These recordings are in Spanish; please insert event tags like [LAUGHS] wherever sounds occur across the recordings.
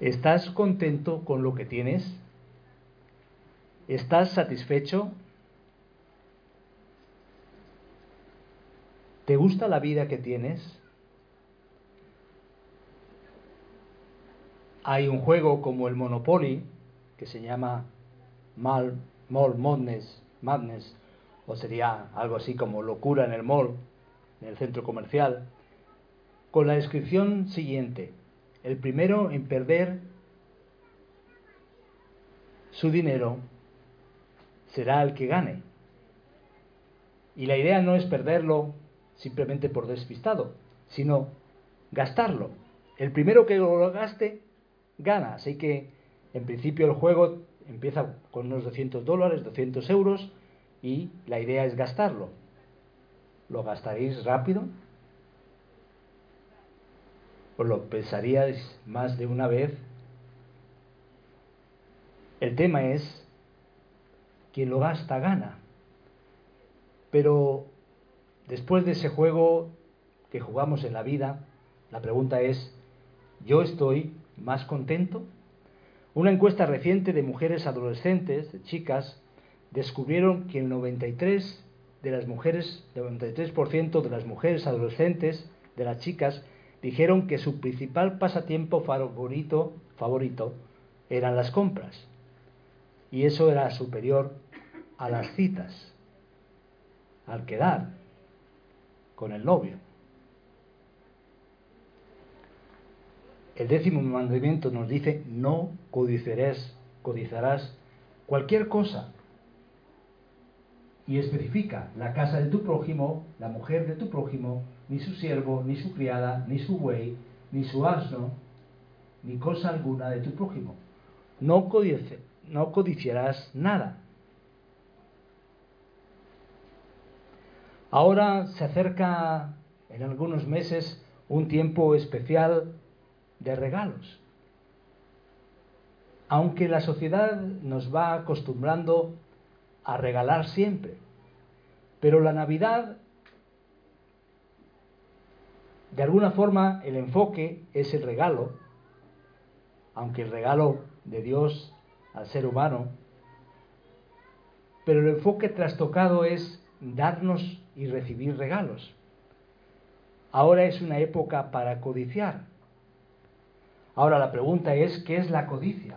¿Estás contento con lo que tienes? ¿Estás satisfecho? ¿Te gusta la vida que tienes? Hay un juego como el Monopoly que se llama Mall, Mall Madness, o sería algo así como locura en el mall, en el centro comercial, con la descripción siguiente. El primero en perder su dinero será el que gane. Y la idea no es perderlo simplemente por despistado, sino gastarlo. El primero que lo gaste gana. Así que en principio el juego empieza con unos 200 dólares, 200 euros y la idea es gastarlo. ¿Lo gastaréis rápido? ¿Os lo pensaríais más de una vez? El tema es, quien lo gasta gana. Pero después de ese juego que jugamos en la vida, la pregunta es, ¿yo estoy más contento? Una encuesta reciente de mujeres adolescentes, de chicas, descubrieron que el 93 de las mujeres, el 93% de las mujeres adolescentes, de las chicas, dijeron que su principal pasatiempo favorito, favorito eran las compras. Y eso era superior a las citas, al quedar con el novio. El décimo mandamiento nos dice, no codiciarás, codiciarás cualquier cosa. Y especifica la casa de tu prójimo, la mujer de tu prójimo, ni su siervo, ni su criada, ni su buey, ni su asno, ni cosa alguna de tu prójimo. No, codice, no codiciarás nada. Ahora se acerca en algunos meses un tiempo especial de regalos. Aunque la sociedad nos va acostumbrando a regalar siempre, pero la Navidad, de alguna forma, el enfoque es el regalo, aunque el regalo de Dios al ser humano, pero el enfoque trastocado es darnos y recibir regalos. Ahora es una época para codiciar. Ahora la pregunta es, ¿qué es la codicia?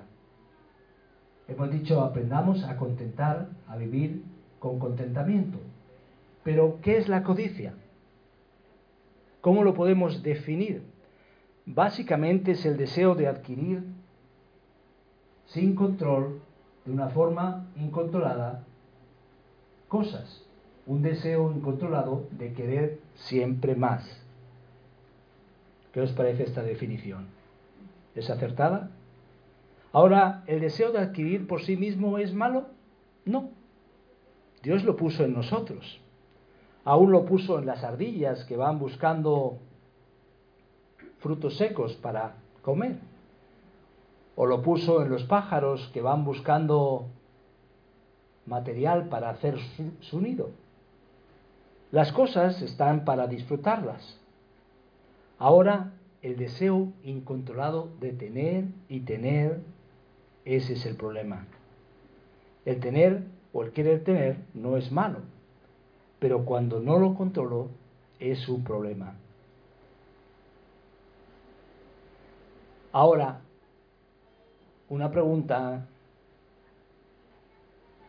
Hemos dicho, aprendamos a contentar, a vivir con contentamiento. Pero, ¿qué es la codicia? ¿Cómo lo podemos definir? Básicamente es el deseo de adquirir sin control, de una forma incontrolada, cosas. Un deseo incontrolado de querer siempre más. ¿Qué os parece esta definición? ¿Es acertada? Ahora, ¿el deseo de adquirir por sí mismo es malo? No. Dios lo puso en nosotros. Aún lo puso en las ardillas que van buscando frutos secos para comer. O lo puso en los pájaros que van buscando material para hacer su, nido. Las cosas están para disfrutarlas. Ahora el deseo incontrolado de tener y tener, ese es el problema. El tener o el querer tener no es malo, pero cuando no lo controlo es un problema. Ahora, una pregunta.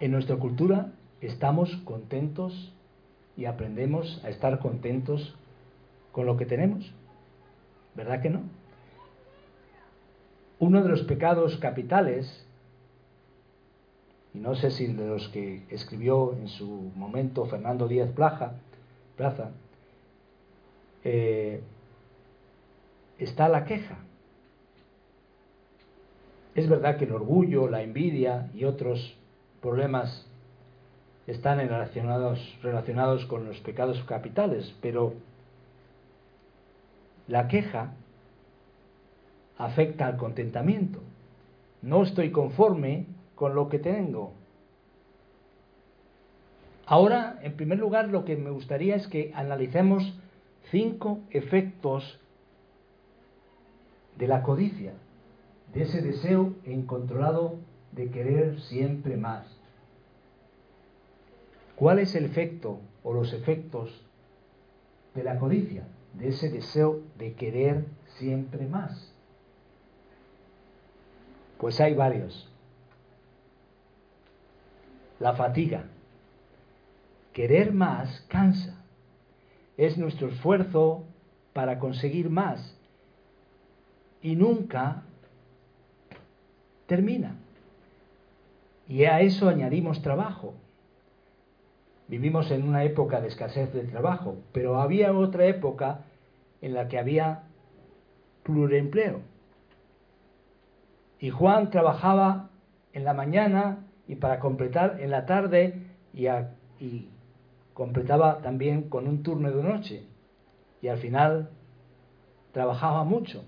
En nuestra cultura estamos contentos y aprendemos a estar contentos con lo que tenemos. ¿Verdad que no? Uno de los pecados capitales, y no sé si de los que escribió en su momento Fernando Díaz Plaza, eh, está la queja. Es verdad que el orgullo, la envidia y otros problemas están relacionados con los pecados capitales, pero la queja afecta al contentamiento. No estoy conforme con lo que tengo. Ahora, en primer lugar, lo que me gustaría es que analicemos cinco efectos de la codicia, de ese deseo incontrolado de querer siempre más. ¿Cuál es el efecto o los efectos de la codicia? De ese deseo de querer siempre más. Pues hay varios. La fatiga. Querer más cansa. Es nuestro esfuerzo para conseguir más y nunca termina. Y a eso añadimos trabajo. Vivimos en una época de escasez de trabajo, pero había otra época en la que había pluriempleo. Y Juan trabajaba en la mañana y para completar en la tarde y, completaba también con un turno de noche. Y al final trabajaba mucho.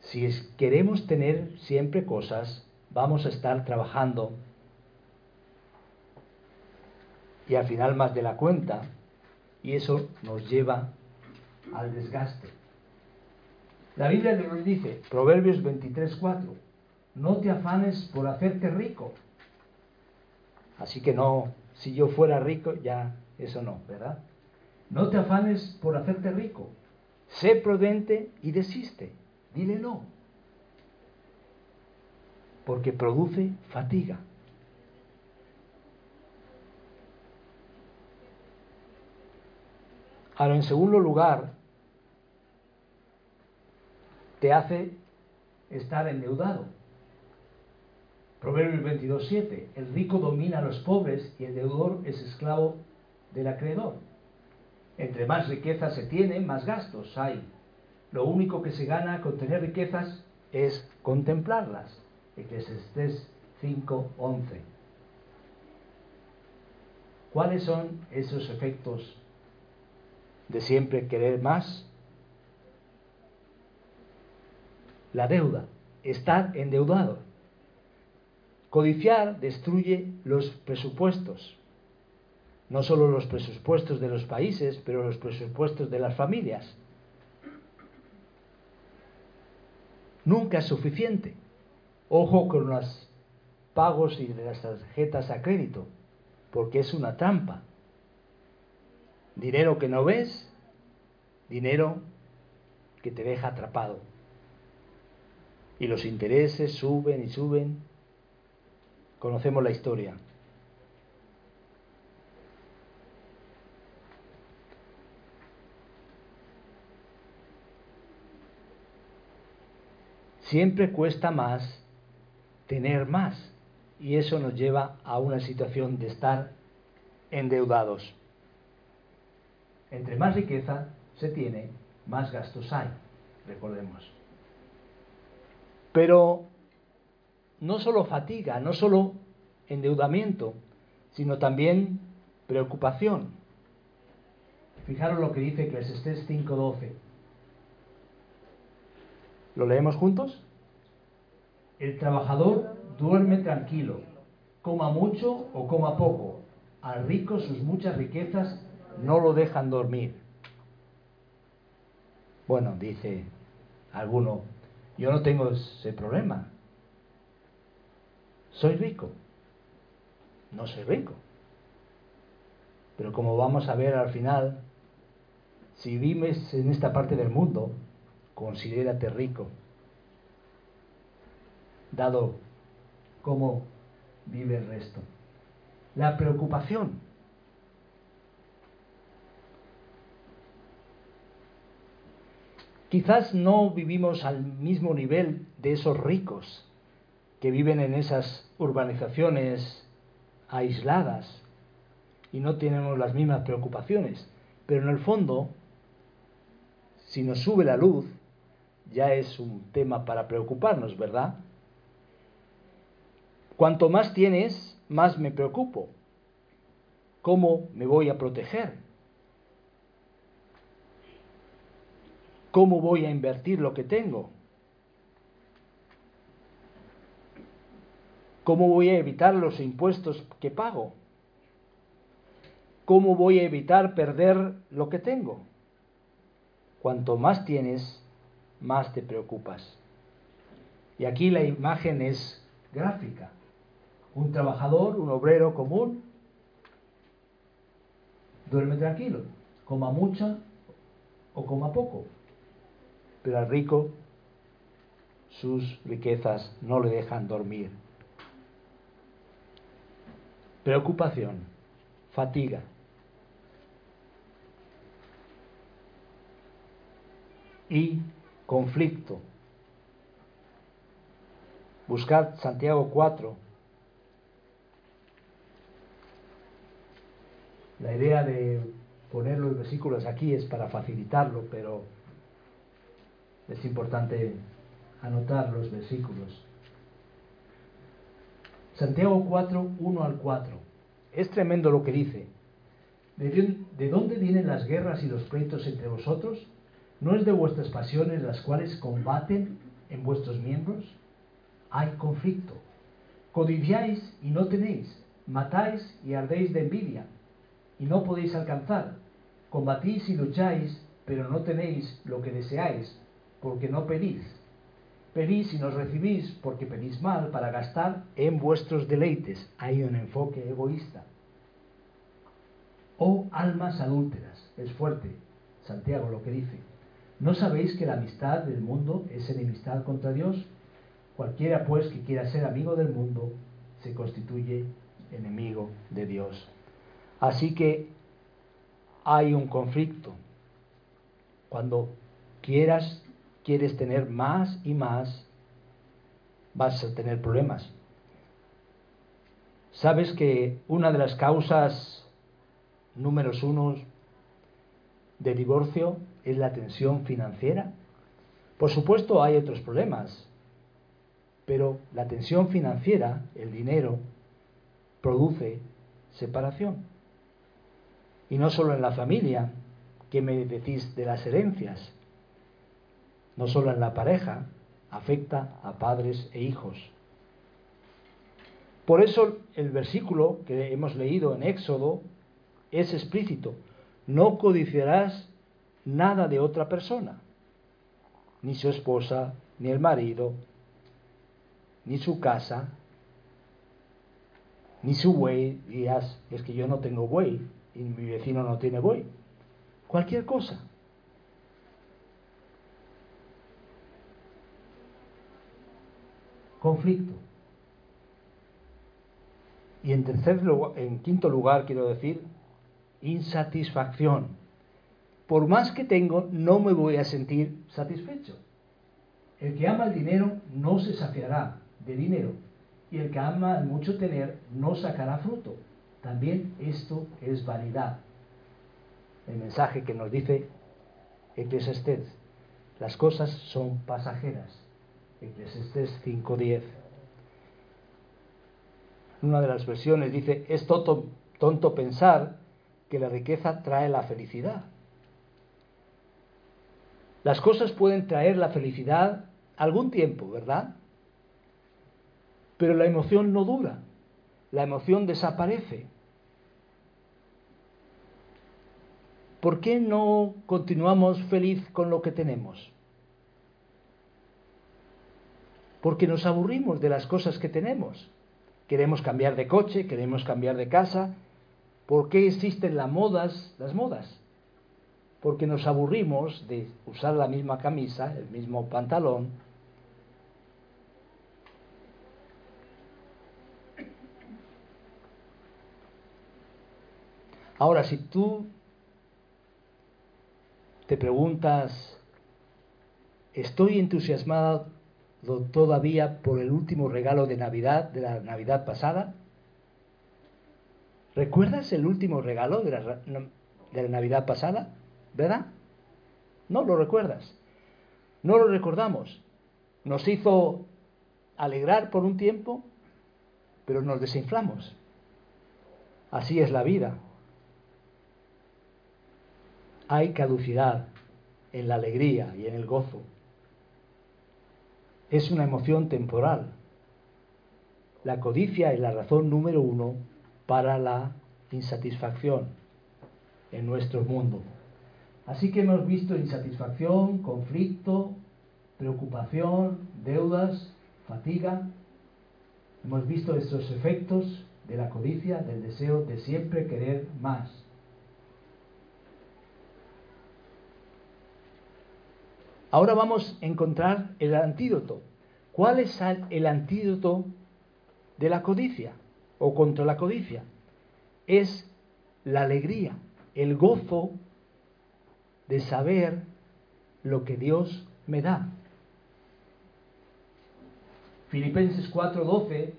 Si queremos tener siempre cosas, vamos a estar trabajando y al final más de la cuenta y eso nos lleva al desgaste. La Biblia nos dice, Proverbios 23:4, no te afanes por hacerte rico. Así que no, si yo fuera rico, ya eso no, ¿verdad? No te afanes por hacerte rico. Sé prudente y desiste. Dile no. Porque produce fatiga. Ahora, en segundo lugar, te hace estar endeudado. Proverbios 22.7. El rico domina a los pobres y el deudor es esclavo del acreedor. Entre más riquezas se tiene, más gastos hay. Lo único que se gana con tener riquezas es contemplarlas. Eclesiastes 5.11. ¿Cuáles son esos efectos de siempre querer más? La deuda, estar endeudado. Codiciar destruye los presupuestos, no solo los presupuestos de los países, pero los presupuestos de las familias. nunca es suficiente. Ojo con los pagos y las tarjetas a crédito, porque es una trampa. Dinero que no ves, dinero que te deja atrapado. Y los intereses suben y suben. Conocemos la historia. Siempre cuesta más tener más y eso nos lleva a una situación de estar endeudados. Entre más riqueza se tiene, más gastos hay, recordemos. Pero no solo fatiga, no solo endeudamiento, sino también preocupación. Fijaros lo que dice Eclesiastés 5:12. ¿Lo leemos juntos? El trabajador duerme tranquilo, coma mucho o coma poco. Al rico sus muchas riquezas no lo dejan dormir. Bueno, dice alguno, yo no tengo ese problema. Soy rico. No soy rico. Pero como vamos a ver al final, si vives en esta parte del mundo, considérate rico, dado cómo vive el resto. La preocupación. Quizás no vivimos al mismo nivel de esos ricos que viven en esas urbanizaciones aisladas y no tenemos las mismas preocupaciones, pero en el fondo, si nos sube la luz, ya es un tema para preocuparnos, ¿verdad? Cuanto más tienes, más me preocupo. ¿Cómo me voy a proteger? ¿Cómo voy a invertir lo que tengo? ¿Cómo voy a evitar los impuestos que pago? ¿Cómo voy a evitar perder lo que tengo? Cuanto más tienes, más te preocupas. Y aquí la imagen es gráfica. Un trabajador, un obrero común, duerme tranquilo, coma mucho o coma poco. Pero al rico sus riquezas no le dejan dormir. Preocupación, fatiga. Y conflicto. Buscad Santiago 4. La idea de poner los versículos aquí es para facilitarlo, pero es importante anotar los versículos. Santiago 4, 1 al 4. Es tremendo lo que dice. ¿De dónde vienen las guerras y los pleitos entre vosotros? ¿No es de vuestras pasiones las cuales combaten en vuestros miembros? Hay conflicto. Codiciáis y no tenéis. Matáis y ardéis de envidia y no podéis alcanzar. Combatís y lucháis, pero no tenéis lo que deseáis, porque no pedís. Pedís y no recibís, porque pedís mal para gastar en vuestros deleites. Hay un enfoque egoísta. Oh almas adúlteras, es fuerte, Santiago lo que dice. ¿No sabéis que la amistad del mundo es enemistad contra Dios? Cualquiera pues que quiera ser amigo del mundo se constituye enemigo de Dios. Así que hay un conflicto. Cuando quieras, quieres tener más y más, vas a tener problemas. ¿Sabes que una de las causas números uno de divorcio es la tensión financiera? Por supuesto hay otros problemas, pero la tensión financiera, el dinero, produce separación. Y no solo en la familia, ¿qué me decís de las herencias? No solo en la pareja, afecta a padres e hijos. Por eso el versículo que hemos leído en Éxodo es explícito. No codiciarás nada de otra persona, ni su esposa, ni el marido, ni su casa, ni su buey. Dirás, es que yo no tengo buey y mi vecino no tiene buey. Cualquier cosa. Conflicto. Y en tercer lugar, en quinto lugar quiero decir insatisfacción. Por más que tengo, no me voy a sentir satisfecho. El que ama el dinero no se saciará de dinero y el que ama mucho tener no sacará fruto. También esto es vanidad. El mensaje que nos dice Eclesiastés, las cosas son pasajeras. Eclesiastés 5.10. Una de las versiones dice, es tonto, tonto pensar que la riqueza trae la felicidad. Las cosas pueden traer la felicidad algún tiempo, ¿verdad? Pero la emoción no dura, la emoción desaparece. ¿por qué no continuamos feliz con lo que tenemos? Porque nos aburrimos de las cosas que tenemos. Queremos cambiar de coche, queremos cambiar de casa. ¿Por qué existen las modas, las modas? Porque nos aburrimos de usar la misma camisa, el mismo pantalón. Ahora, si tú te preguntas, ¿estoy entusiasmado todavía por el último regalo de Navidad, de la Navidad pasada? ¿Recuerdas el último regalo de la, de la Navidad pasada? ¿Verdad? No lo recuerdas. No lo recordamos. Nos hizo alegrar por un tiempo, pero nos desinflamos. Así es la vida. Hay caducidad en la alegría y en el gozo. Es una emoción temporal. La codicia es la razón número uno para la insatisfacción en nuestro mundo. Así que hemos visto insatisfacción, conflicto, preocupación, deudas, fatiga. Hemos visto estos efectos de la codicia, del deseo de siempre querer más. Ahora vamos a encontrar el antídoto. ¿Cuál es el antídoto de la codicia o contra la codicia? Es la alegría, el gozo de saber lo que Dios me da. Filipenses 4:12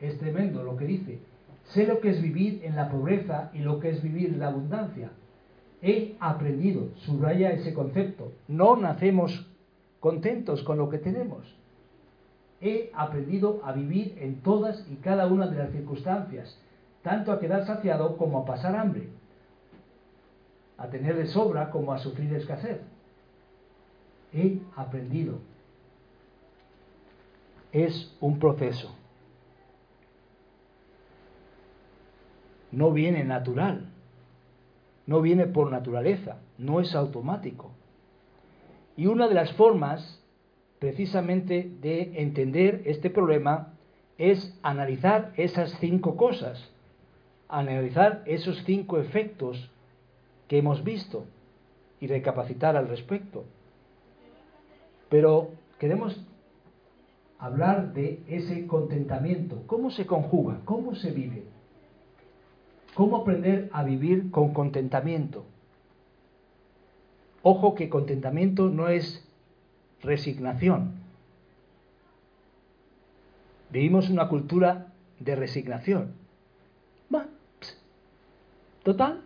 es tremendo lo que dice. Sé lo que es vivir en la pobreza y lo que es vivir en la abundancia. He aprendido, subraya ese concepto. No nacemos contentos con lo que tenemos. He aprendido a vivir en todas y cada una de las circunstancias, tanto a quedar saciado como a pasar hambre a tener de sobra como a sufrir escasez. He aprendido. Es un proceso. No viene natural. No viene por naturaleza. No es automático. Y una de las formas precisamente de entender este problema es analizar esas cinco cosas, analizar esos cinco efectos que hemos visto y recapacitar al respecto. Pero queremos hablar de ese contentamiento. ¿Cómo se conjuga? ¿Cómo se vive? ¿Cómo aprender a vivir con contentamiento? Ojo que contentamiento no es resignación. Vivimos una cultura de resignación. total,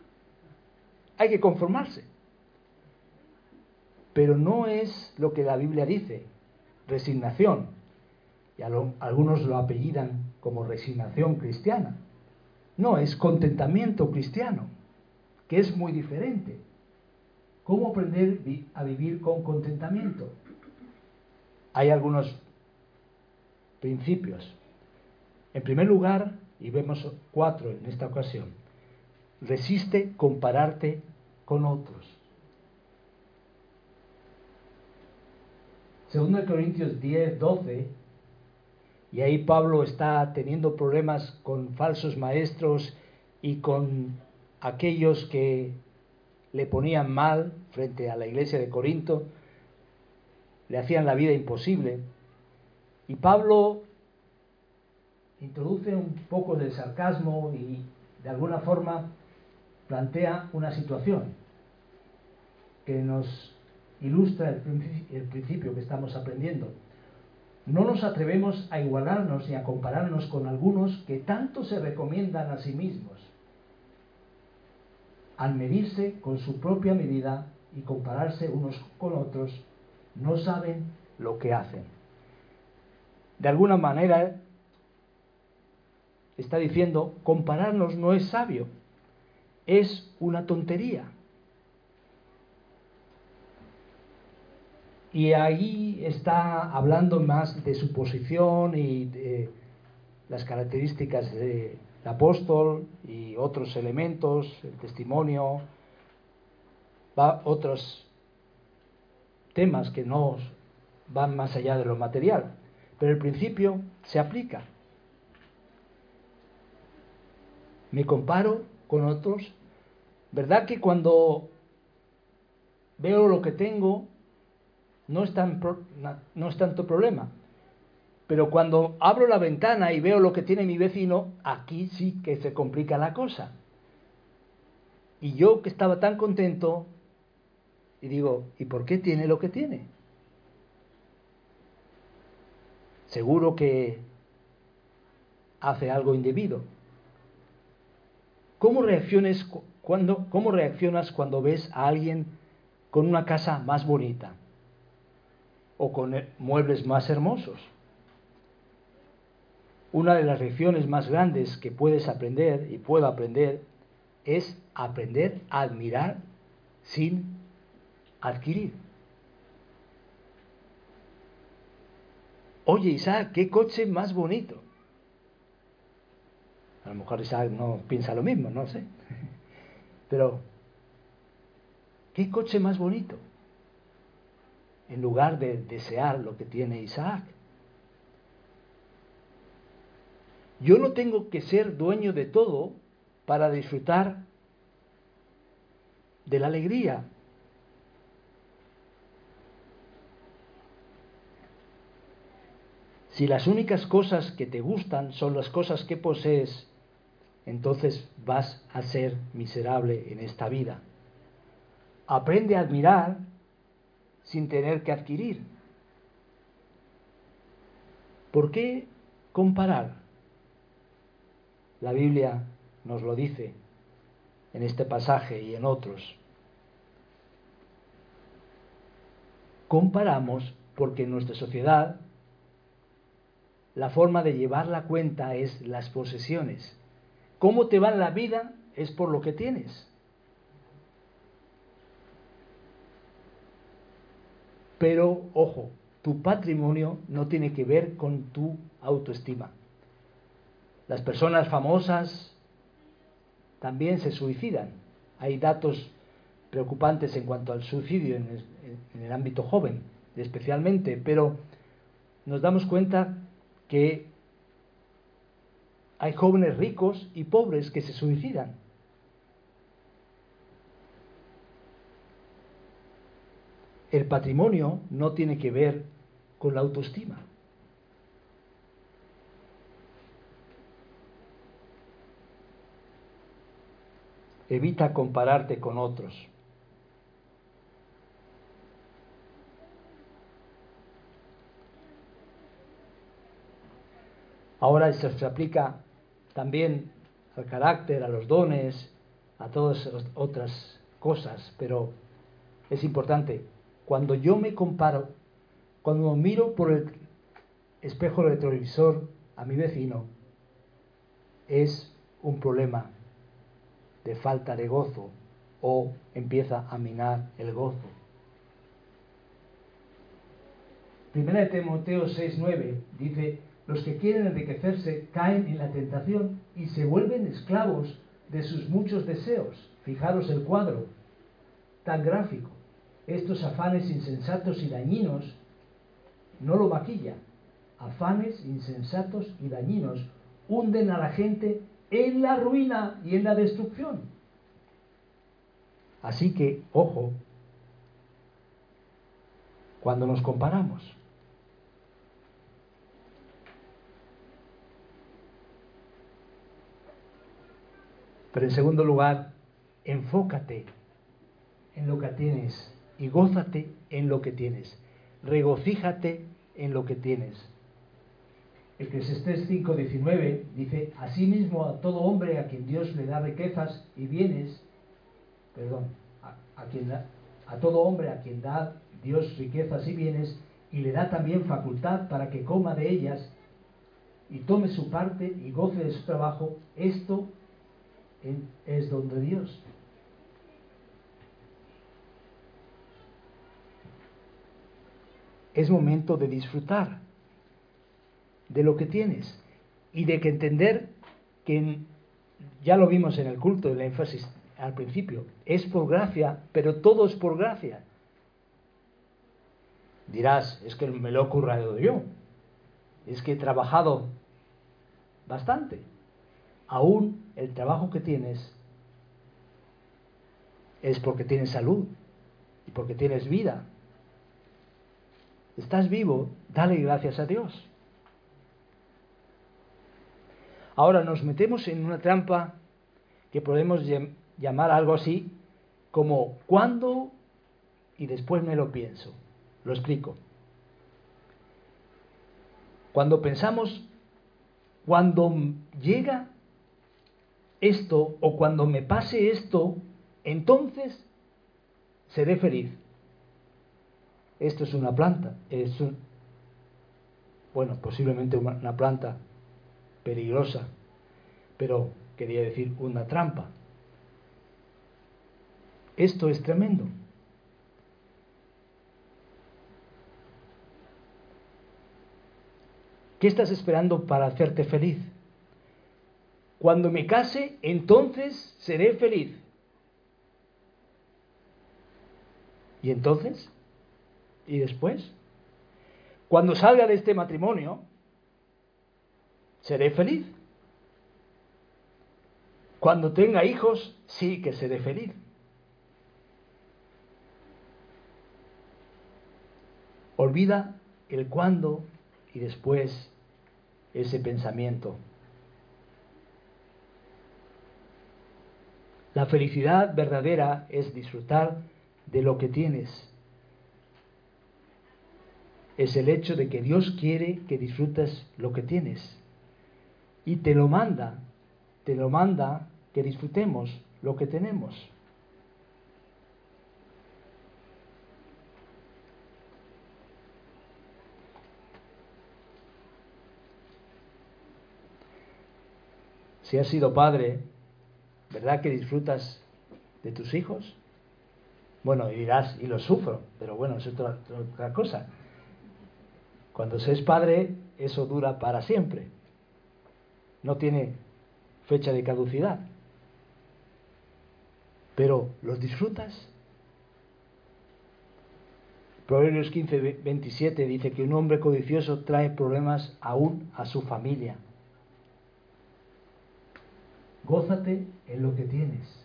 hay que conformarse. Pero no es lo que la Biblia dice, resignación. Y algunos lo apellidan como resignación cristiana. No, es contentamiento cristiano, que es muy diferente. ¿Cómo aprender a vivir con contentamiento? Hay algunos principios. En primer lugar, y vemos cuatro en esta ocasión, resiste compararte con otros. Segundo de Corintios 10, 12, y ahí Pablo está teniendo problemas con falsos maestros y con aquellos que le ponían mal frente a la iglesia de Corinto, le hacían la vida imposible. Y Pablo introduce un poco de sarcasmo y de alguna forma plantea una situación que nos ilustra el, principio que estamos aprendiendo. No nos atrevemos a igualarnos ni a compararnos con algunos que tanto se recomiendan a sí mismos. Al medirse con su propia medida y compararse unos con otros, no saben lo que hacen. De alguna manera, está diciendo, compararnos no es sabio, es una tontería. Y ahí está hablando más de su posición y de las características del apóstol y otros elementos, el testimonio, va otros temas que no van más allá de lo material. Pero el principio se aplica. Me comparo con otros. ¿Verdad que cuando veo lo que tengo no es, tan, no es tanto problema? Pero cuando abro la ventana y veo lo que tiene mi vecino, aquí sí que se complica la cosa. Y yo que estaba tan contento, y digo, ¿y por qué tiene lo que tiene? Seguro que hace algo indebido. ¿Cómo, reacciones cuando, ¿Cómo reaccionas cuando ves a alguien con una casa más bonita? O con muebles más hermosos. Una de las lecciones más grandes que puedes aprender y puedo aprender es aprender a admirar sin adquirir. Oye, Isaac, qué coche más bonito. A lo mejor Isaac no piensa lo mismo, no sé. [LAUGHS] Pero, ¿qué coche más bonito? En lugar de desear lo que tiene Isaac. Yo no tengo que ser dueño de todo para disfrutar de la alegría. Si las únicas cosas que te gustan son las cosas que posees, entonces vas a ser miserable en esta vida. Aprende a admirar sin tener que adquirir. ¿Por qué comparar? La Biblia nos lo dice en este pasaje y en otros. Comparamos porque en nuestra sociedad la forma de llevar la cuenta es las posesiones. Cómo te va la vida es por lo que tienes. Pero, ojo, tu patrimonio no tiene que ver con tu autoestima. Las personas famosas también se suicidan. Hay datos preocupantes en cuanto al suicidio en el, ámbito joven, especialmente, pero nos damos cuenta que hay jóvenes ricos y pobres que se suicidan. El patrimonio no tiene que ver con la autoestima. Evita compararte con otros. Ahora se aplica también al carácter, a los dones, a todas otras cosas, pero es importante. Cuando yo me comparo, cuando miro por el espejo retrovisor a mi vecino, es un problema de falta de gozo o empieza a minar el gozo. Primera de Timoteo 6:9 dice, los que quieren enriquecerse caen en la tentación y se vuelven esclavos de sus muchos deseos. Fijaros el cuadro, tan gráfico. Estos afanes insensatos y dañinos no lo maquilla. Afanes insensatos y dañinos hunden a la gente en la ruina y en la destrucción. Así que, ojo, cuando nos comparamos, Pero en segundo lugar, enfócate en lo que tienes y gózate en lo que tienes. Regocíjate en lo que tienes. El Eclesiastés 5:19 dice, asimismo a todo hombre a quien Dios le da riquezas y bienes, perdón, a, quien a todo hombre a quien da Dios riquezas y bienes y le da también facultad para que coma de ellas y tome su parte y goce de su trabajo, esto es donde Dios. Es momento de disfrutar de lo que tienes y de que entender que ya lo vimos en el culto, el énfasis al principio, es por gracia, pero todo es por gracia. Dirás, es que me lo he yo, es que he trabajado bastante aún el trabajo que tienes es porque tienes salud y porque tienes vida. Estás vivo, dale gracias a Dios. Ahora nos metemos en una trampa que podemos llamar algo así como cuando y después me lo pienso. Lo explico. Cuando pensamos, cuando llega esto o cuando me pase esto, entonces seré feliz. Esto es una planta, es un, bueno, posiblemente una planta peligrosa, pero quería decir una trampa. Esto es tremendo. ¿Qué estás esperando para hacerte feliz? Cuando me case, entonces seré feliz. ¿Y entonces? ¿Y después? Cuando salga de este matrimonio, seré feliz. Cuando tenga hijos, sí que seré feliz. Olvida el cuándo y después ese pensamiento. La felicidad verdadera es disfrutar de lo que tienes. Es el hecho de que Dios quiere que disfrutes lo que tienes. Y te lo manda, te lo manda que disfrutemos lo que tenemos. Si has sido padre, ¿verdad que disfrutas de tus hijos? Bueno, y dirás, y lo sufro, pero bueno, es otra, otra cosa. Cuando se es padre, eso dura para siempre. No tiene fecha de caducidad. Pero, ¿los disfrutas? Proverbios 15, 27 dice que un hombre codicioso trae problemas aún a su familia. Gózate en lo que tienes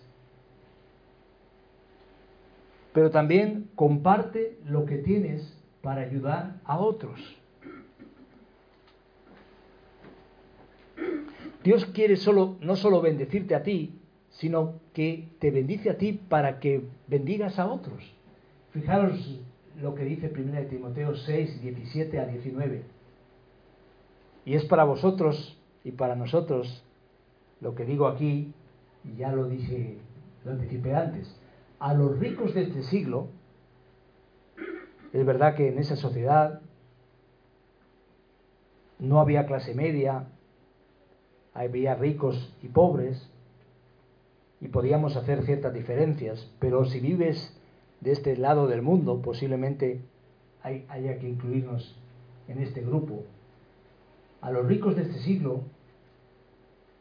pero también comparte lo que tienes para ayudar a otros. Dios quiere solo, no solo bendecirte a ti, sino que te bendice a ti para que bendigas a otros. Fijaros lo que dice 1 Timoteo 6, 17 a 19. Y es para vosotros y para nosotros lo que digo aquí, ya lo dije, lo anticipé antes a los ricos de este siglo, es verdad que en esa sociedad no había clase media, había ricos y pobres, y podíamos hacer ciertas diferencias, pero si vives de este lado del mundo, posiblemente haya que incluirnos en este grupo. A los ricos de este siglo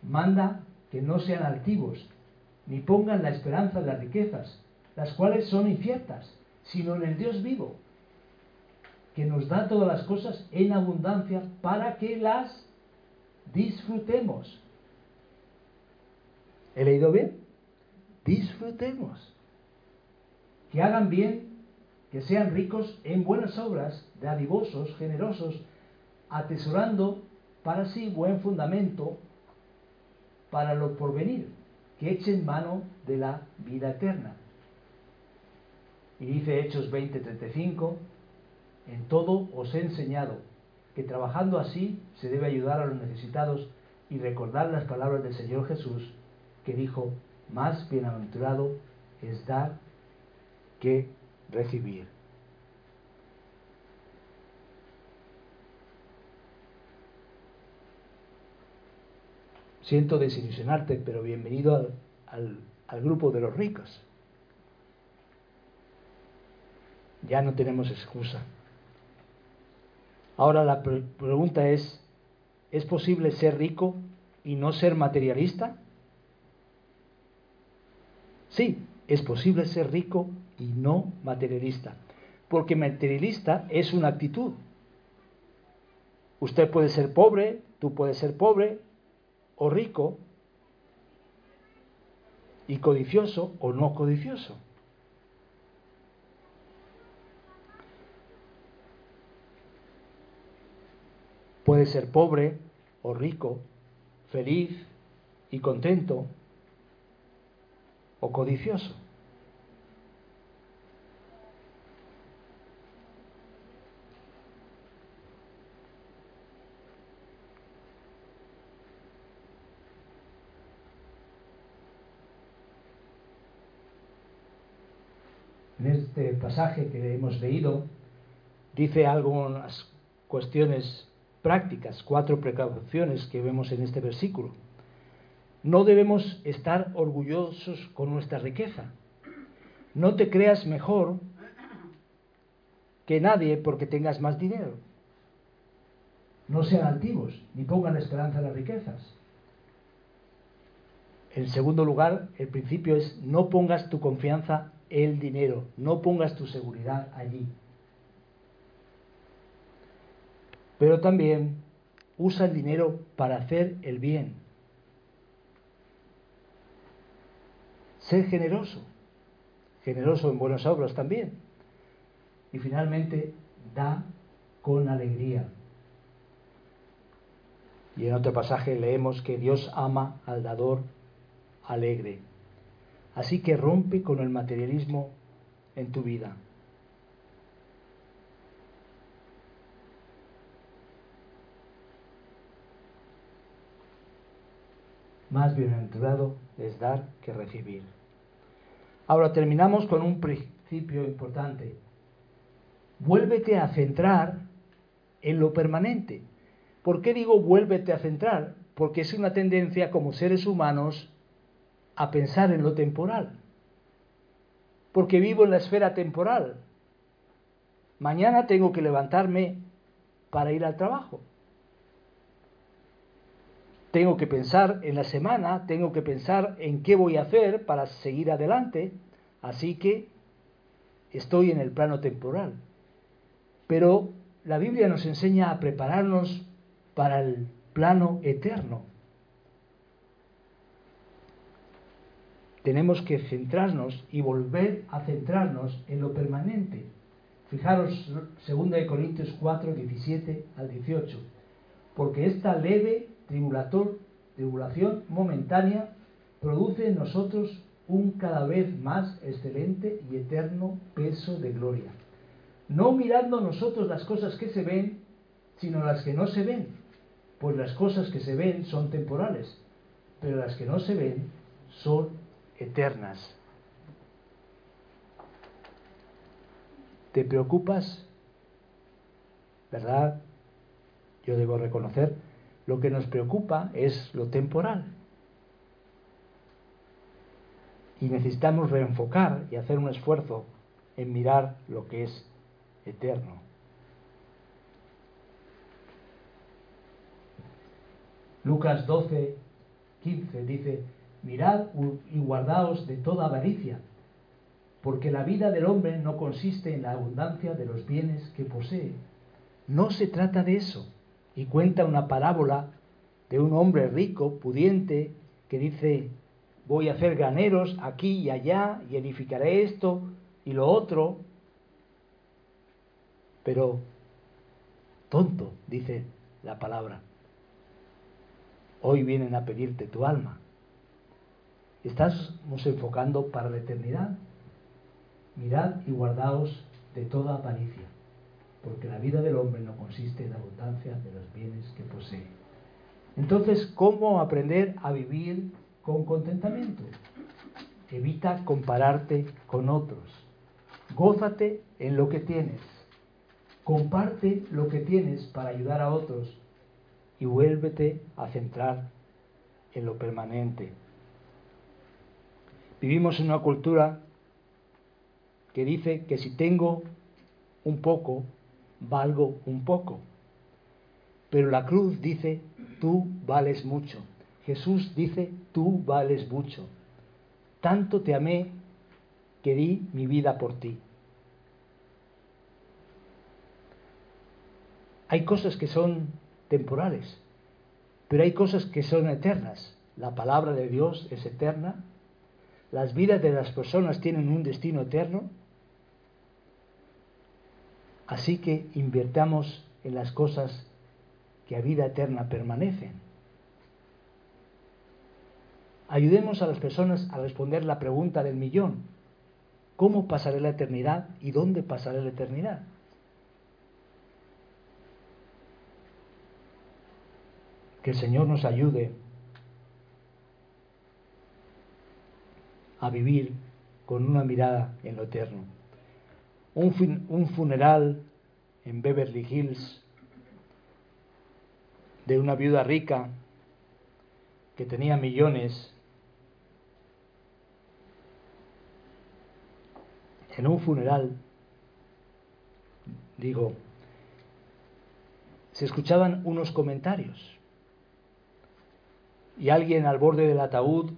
manda que no sean altivos, ni pongan la esperanza en las riquezas, las cuales son inciertas, sino en el Dios vivo, que nos da todas las cosas en abundancia para que las disfrutemos. ¿He leído bien? Disfrutemos. Que hagan bien, que sean ricos en buenas obras, dadivosos, generosos, atesorando para sí buen fundamento para lo porvenir, que echen mano de la vida eterna. Y dice Hechos 20:35, en todo os he enseñado que trabajando así se debe ayudar a los necesitados y recordar las palabras del Señor Jesús que dijo, más bienaventurado es dar que recibir. Siento desilusionarte, pero bienvenido al, al, al grupo de los ricos. ya no tenemos excusa. Ahora la pregunta es, ¿es posible ser rico y no ser materialista? Sí, es posible ser rico y no materialista, porque materialista es una actitud. Usted puede ser pobre, tú puedes ser pobre o rico, y codicioso o no codicioso. Puede ser pobre o rico, feliz y contento o codicioso. En este pasaje que hemos leído, dice algunas cuestiones prácticas, cuatro precauciones que vemos en este versículo. No debemos estar orgullosos con nuestra riqueza. No te creas mejor que nadie porque tengas más dinero. No sean altivos, ni pongan esperanza en las riquezas. En segundo lugar, el principio es no pongas tu confianza en el dinero, no pongas tu seguridad allí. Pero también usa el dinero para hacer el bien. Ser generoso, generoso en buenas obras también. Y finalmente, da con alegría. Y en otro pasaje leemos que Dios ama al dador alegre. Así que rompe con el materialismo en tu vida. Más bienaventurado es dar que recibir. Ahora terminamos con un principio importante. Vuélvete a centrar en lo permanente. ¿Por qué digo vuélvete a centrar? Porque es una tendencia como seres humanos a pensar en lo temporal. Porque vivo en la esfera temporal. Mañana tengo que levantarme para ir al trabajo. Tengo que pensar en la semana, tengo que pensar en qué voy a hacer para seguir adelante. Así que estoy en el plano temporal. Pero la Biblia nos enseña a prepararnos para el plano eterno. tenemos que centrarnos y volver a centrarnos en lo permanente. Fijaros 2 Corintios 4, 17 al 18. Porque esta leve tribulación momentánea produce en nosotros un cada vez más excelente y eterno peso de gloria. No mirando nosotros las cosas que se ven, sino las que no se ven, pues las cosas que se ven son temporales, pero las que no se ven son eternas. ¿Te preocupas? ¿Verdad? Yo debo reconocer, lo que nos preocupa es lo temporal. Y necesitamos reenfocar y hacer un esfuerzo en mirar lo que es eterno. Lucas 12, 15 dice, mirad y guardaos de toda avaricia, porque la vida del hombre no consiste en la abundancia de los bienes que posee. No se trata de eso. Y cuenta una parábola de un hombre rico, pudiente, que dice, voy a hacer graneros aquí y allá y edificaré esto y lo otro. Pero, tonto, dice la palabra, hoy vienen a pedirte tu alma. Estamos enfocando para la eternidad. Mirad y guardaos de toda avaricia, porque la vida del hombre no consiste en la abundancia de los bienes que posee. Entonces, ¿cómo aprender a vivir con contentamiento? Evita compararte con otros. Gózate en lo que tienes. Comparte lo que tienes para ayudar a otros y vuélvete a centrar en lo permanente, Vivimos en una cultura que dice que si tengo un poco, valgo un poco. Pero la cruz dice, tú vales mucho. Jesús dice, tú vales mucho. Tanto te amé que di mi vida por ti. Hay cosas que son temporales, pero hay cosas que son eternas. La palabra de Dios es eterna, las vidas de las personas tienen un destino eterno. Así que invirtamos en las cosas que a vida eterna permanecen. Ayudemos a las personas a responder la pregunta del millón. ¿Cómo pasaré la eternidad y dónde pasaré la eternidad? Que el Señor nos ayude a vivir con una mirada en lo eterno. Un, un funeral en Beverly Hills de una viuda rica que tenía millones en un funeral, digo, se escuchaban unos comentarios y alguien al borde del ataúd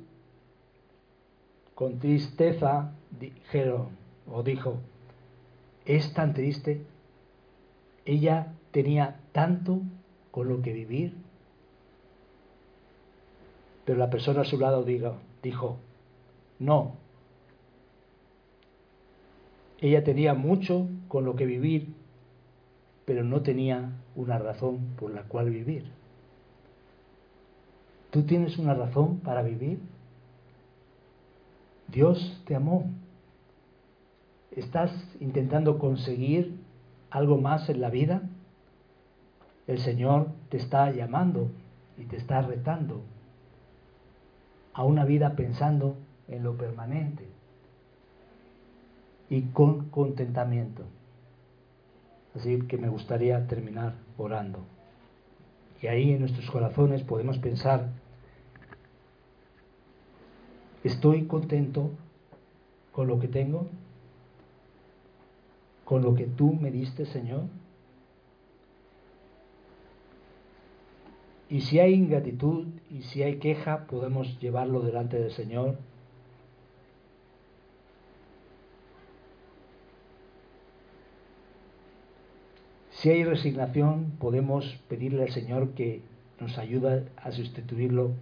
con tristeza dijeron o dijo, es tan triste, ella tenía tanto con lo que vivir, pero la persona a su lado dijo, dijo no, ella tenía mucho con lo que vivir, pero no tenía una razón por la cual vivir. ¿Tú tienes una razón para vivir? Dios te amó. ¿Estás intentando conseguir algo más en la vida? El Señor te está llamando y te está retando a una vida pensando en lo permanente y con contentamiento. Así que me gustaría terminar orando. Y ahí en nuestros corazones podemos pensar, ¿estoy contento con lo que tengo? ¿Con lo que tú me diste, Señor? Y si hay ingratitud y si hay queja, podemos llevarlo delante del Señor Si hay resignación, podemos pedirle al Señor que nos ayude a sustituirlo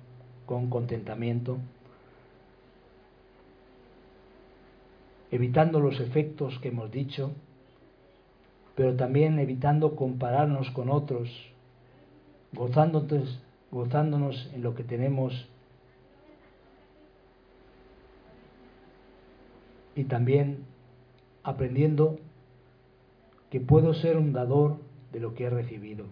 con contentamiento, evitando los efectos que hemos dicho, pero también evitando compararnos con otros, gozándonos, gozándonos en lo que tenemos y también aprendiendo que puedo ser un dador de lo que he recibido.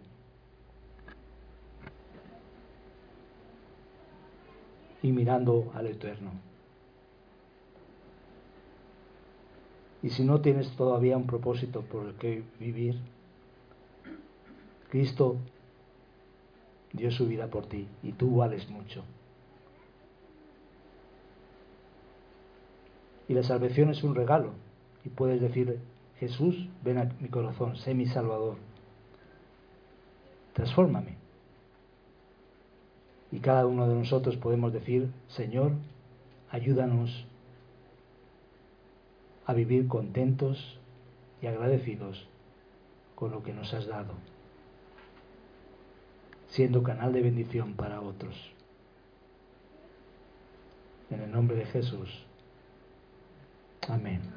Y mirando al Eterno. Y si no tienes todavía un propósito por el que vivir, Cristo dio su vida por ti y tú vales mucho. Y la salvación es un regalo y puedes decir, Jesús, ven a mi corazón, sé mi Salvador. Transfórmame. Y cada uno de nosotros podemos decir, Señor, ayúdanos a vivir contentos y agradecidos con lo que nos has dado, siendo canal de bendición para otros. En el nombre de Jesús. Amén.